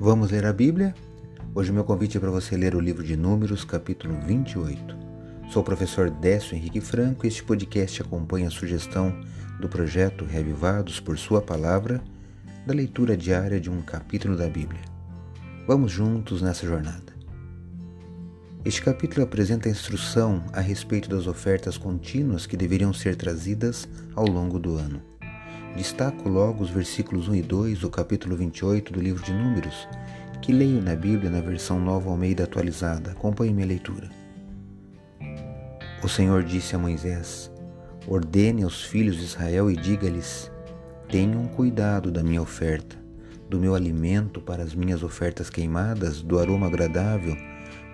Vamos ler a Bíblia? Hoje meu convite é para você ler o livro de Números, capítulo 28. Sou o professor Décio Henrique Franco e este podcast acompanha a sugestão do projeto Reavivados por Sua Palavra, da leitura diária de um capítulo da Bíblia. Vamos juntos nessa jornada. Este capítulo apresenta a instrução a respeito das ofertas contínuas que deveriam ser trazidas ao longo do ano. Destaco logo os versículos 1 e 2 do capítulo 28 do livro de Números, que leio na Bíblia na versão Nova Almeida atualizada. Acompanhe minha leitura. O Senhor disse a Moisés: Ordene aos filhos de Israel e diga-lhes: Tenham cuidado da minha oferta, do meu alimento para as minhas ofertas queimadas, do aroma agradável,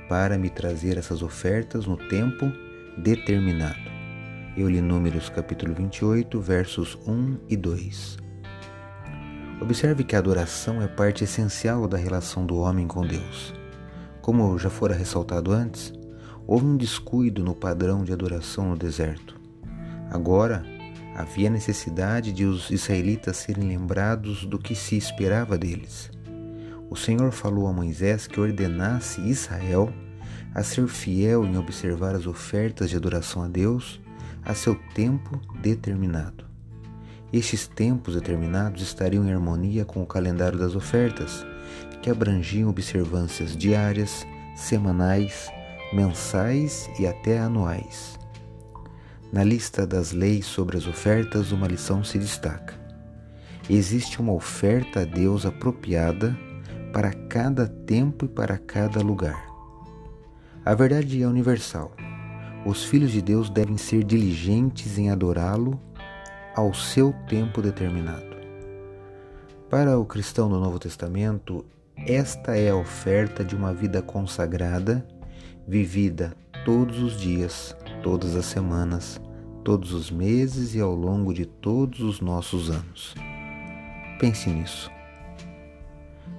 para me trazer essas ofertas no tempo determinado. Eu li Números capítulo 28, versos 1 e 2. Observe que a adoração é parte essencial da relação do homem com Deus. Como já fora ressaltado antes, houve um descuido no padrão de adoração no deserto. Agora, havia necessidade de os israelitas serem lembrados do que se esperava deles. O Senhor falou a Moisés que ordenasse Israel a ser fiel em observar as ofertas de adoração a Deus a seu tempo determinado. Estes tempos determinados estariam em harmonia com o calendário das ofertas, que abrangiam observâncias diárias, semanais, mensais e até anuais. Na lista das leis sobre as ofertas, uma lição se destaca. Existe uma oferta a Deus apropriada para cada tempo e para cada lugar. A verdade é universal. Os filhos de Deus devem ser diligentes em adorá-lo ao seu tempo determinado. Para o cristão do Novo Testamento, esta é a oferta de uma vida consagrada, vivida todos os dias, todas as semanas, todos os meses e ao longo de todos os nossos anos. Pense nisso.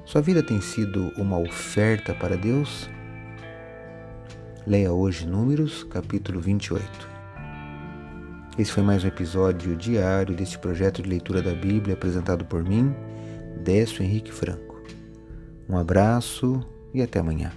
Sua vida tem sido uma oferta para Deus? Leia hoje Números, capítulo 28. Esse foi mais um episódio diário deste projeto de leitura da Bíblia apresentado por mim, Décio Henrique Franco. Um abraço e até amanhã.